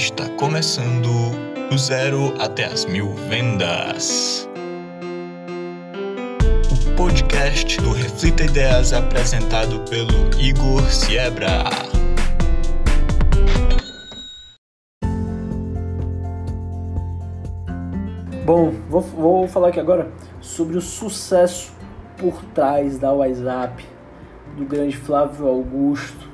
Está começando do zero até as mil vendas. O podcast do Reflita Ideias apresentado pelo Igor Siebra. Bom, vou, vou falar aqui agora sobre o sucesso por trás da WhatsApp do grande Flávio Augusto.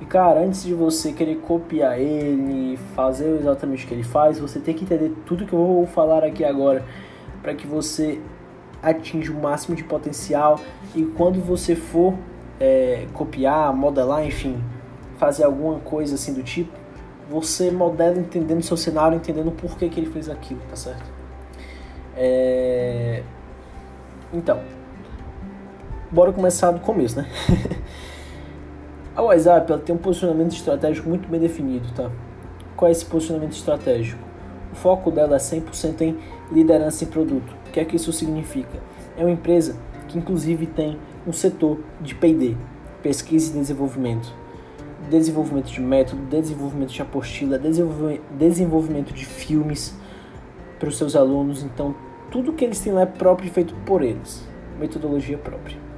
E cara, antes de você querer copiar ele, fazer exatamente o que ele faz, você tem que entender tudo que eu vou falar aqui agora para que você atinja o máximo de potencial e quando você for é, copiar, modelar, enfim, fazer alguma coisa assim do tipo, você modela entendendo seu cenário, entendendo por que, que ele fez aquilo, tá certo? É... Então, bora começar do começo, né? a WhatsApp ela tem um posicionamento estratégico muito bem definido, tá? Qual é esse posicionamento estratégico? O foco dela é 100% em liderança em produto. O que é que isso significa? É uma empresa que inclusive tem um setor de P&D, pesquisa e desenvolvimento, desenvolvimento de método, desenvolvimento de apostila, desenvolvimento de filmes para os seus alunos. Então, tudo que eles têm lá é próprio e feito por eles, metodologia própria.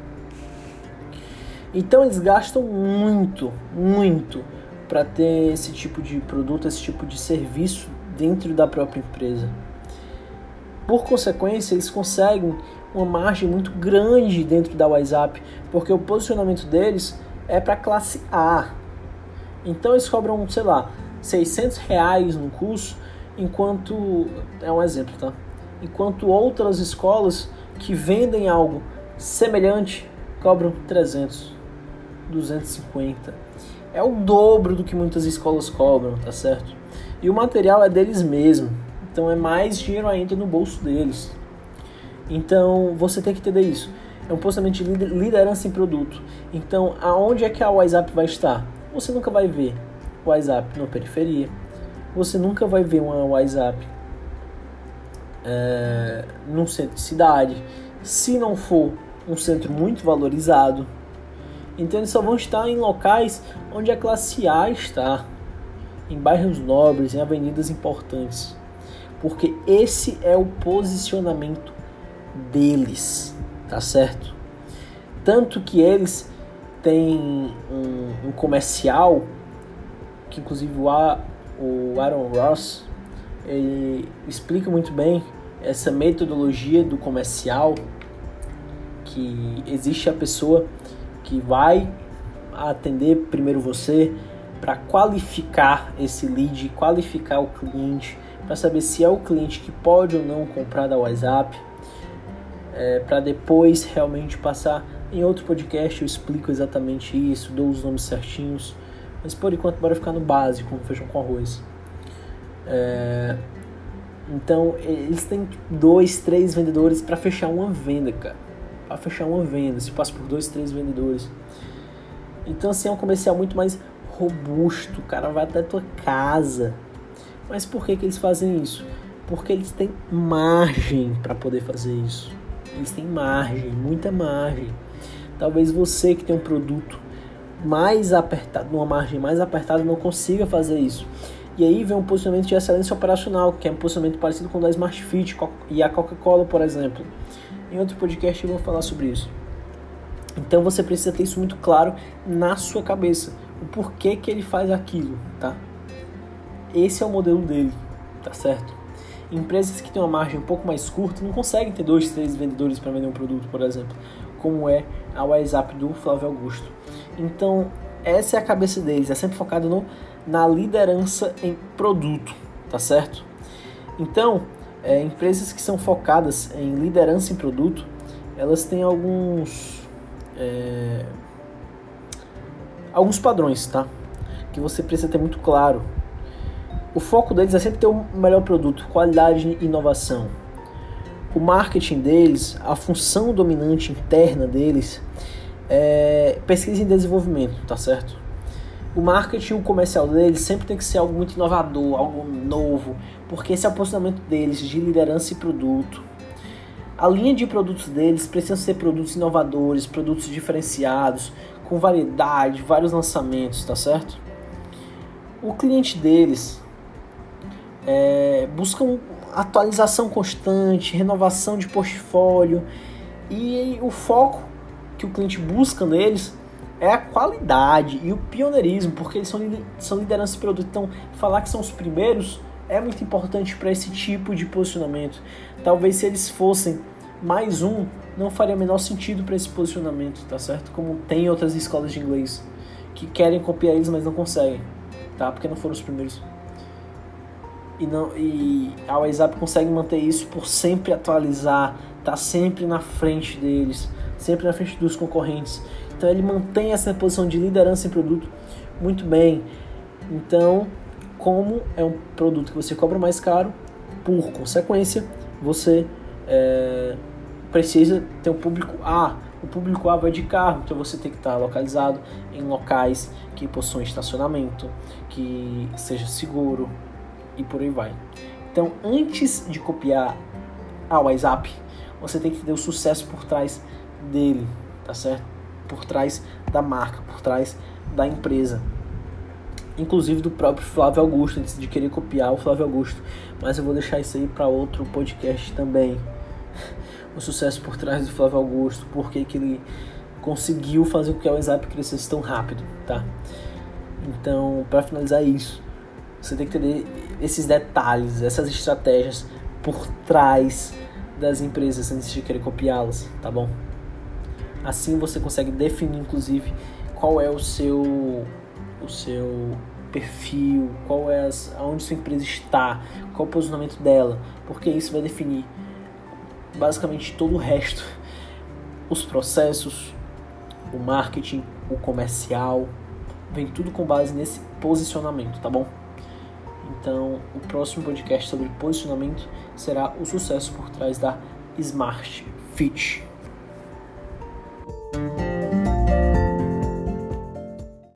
Então eles gastam muito, muito para ter esse tipo de produto, esse tipo de serviço dentro da própria empresa. Por consequência, eles conseguem uma margem muito grande dentro da WhatsApp, porque o posicionamento deles é para classe A. Então eles cobram, sei lá, 600 reais no curso, enquanto é um exemplo, tá? Enquanto outras escolas que vendem algo semelhante cobram 300. 250. É o dobro do que muitas escolas cobram, tá certo? E o material é deles mesmo. Então é mais dinheiro ainda no bolso deles. Então você tem que entender isso. É um posicionamento de liderança em produto. Então aonde é que a WhatsApp vai estar? Você nunca vai ver WhatsApp na periferia. Você nunca vai ver uma WhatsApp é, num centro de cidade. Se não for um centro muito valorizado, então eles só vão estar em locais onde a classe A está, em bairros nobres, em avenidas importantes, porque esse é o posicionamento deles, tá certo? Tanto que eles têm um, um comercial que inclusive o, A, o Aaron Ross ele explica muito bem essa metodologia do comercial que existe a pessoa que vai atender primeiro você para qualificar esse lead, qualificar o cliente, para saber se é o cliente que pode ou não comprar da WhatsApp, é, para depois realmente passar em outro podcast eu explico exatamente isso, dou os nomes certinhos, mas por enquanto bora ficar no básico, feijão com arroz. É, então eles têm dois, três vendedores para fechar uma venda, cara a fechar uma venda, se passa por dois, três vendedores. Então assim é um comercial muito mais robusto, o cara vai até a tua casa. Mas por que, que eles fazem isso? Porque eles têm margem para poder fazer isso. Eles têm margem, muita margem. Talvez você que tem um produto mais apertado, numa margem mais apertada, não consiga fazer isso. E aí vem um posicionamento de excelência operacional, que é um posicionamento parecido com o da Smart Fit e a Coca-Cola, por exemplo. Em outro podcast eu vou falar sobre isso. Então você precisa ter isso muito claro na sua cabeça. O porquê que ele faz aquilo, tá? Esse é o modelo dele, tá certo? Empresas que têm uma margem um pouco mais curta não conseguem ter dois, três vendedores para vender um produto, por exemplo, como é a WhatsApp do Flávio Augusto. Então, essa é a cabeça deles, é sempre focado no, na liderança em produto, tá certo? Então, é, empresas que são focadas em liderança em produto, elas têm alguns é, alguns padrões, tá? Que você precisa ter muito claro. O foco deles é sempre ter o melhor produto, qualidade e inovação. O marketing deles, a função dominante interna deles é pesquisa e desenvolvimento, tá certo? O marketing o comercial deles sempre tem que ser algo muito inovador, algo novo, porque esse é o posicionamento deles de liderança e produto. A linha de produtos deles precisa ser produtos inovadores, produtos diferenciados, com variedade, vários lançamentos, tá certo? O cliente deles é, buscam atualização constante, renovação de portfólio e o foco que o cliente busca neles é a qualidade e o pioneirismo, porque eles são, são liderança de produto. Então, falar que são os primeiros é muito importante para esse tipo de posicionamento. Talvez se eles fossem mais um, não faria menor sentido para esse posicionamento, tá certo? Como tem outras escolas de inglês que querem copiar eles, mas não conseguem, tá? Porque não foram os primeiros. E, não, e a WhatsApp consegue manter isso por sempre atualizar, tá sempre na frente deles, sempre na frente dos concorrentes. Então ele mantém essa posição de liderança em produto muito bem. Então, como é um produto que você cobra mais caro, por consequência, você é, precisa ter um público A. O público A vai de carro, então você tem que estar localizado em locais que possuem estacionamento, que seja seguro e por aí vai. Então, antes de copiar a WhatsApp, você tem que ter o sucesso por trás dele, tá certo? Por trás da marca, por trás da empresa. Inclusive do próprio Flávio Augusto, antes de querer copiar o Flávio Augusto. Mas eu vou deixar isso aí para outro podcast também. O sucesso por trás do Flávio Augusto, por que ele conseguiu fazer com que o WhatsApp crescesse tão rápido, tá? Então, para finalizar isso, você tem que ter esses detalhes, essas estratégias por trás das empresas antes de querer copiá-las, tá bom? Assim você consegue definir, inclusive, qual é o seu o seu perfil, qual é as, aonde sua empresa está, qual o posicionamento dela, porque isso vai definir basicamente todo o resto, os processos, o marketing, o comercial, vem tudo com base nesse posicionamento, tá bom? Então, o próximo podcast sobre posicionamento será o sucesso por trás da Smart Fit.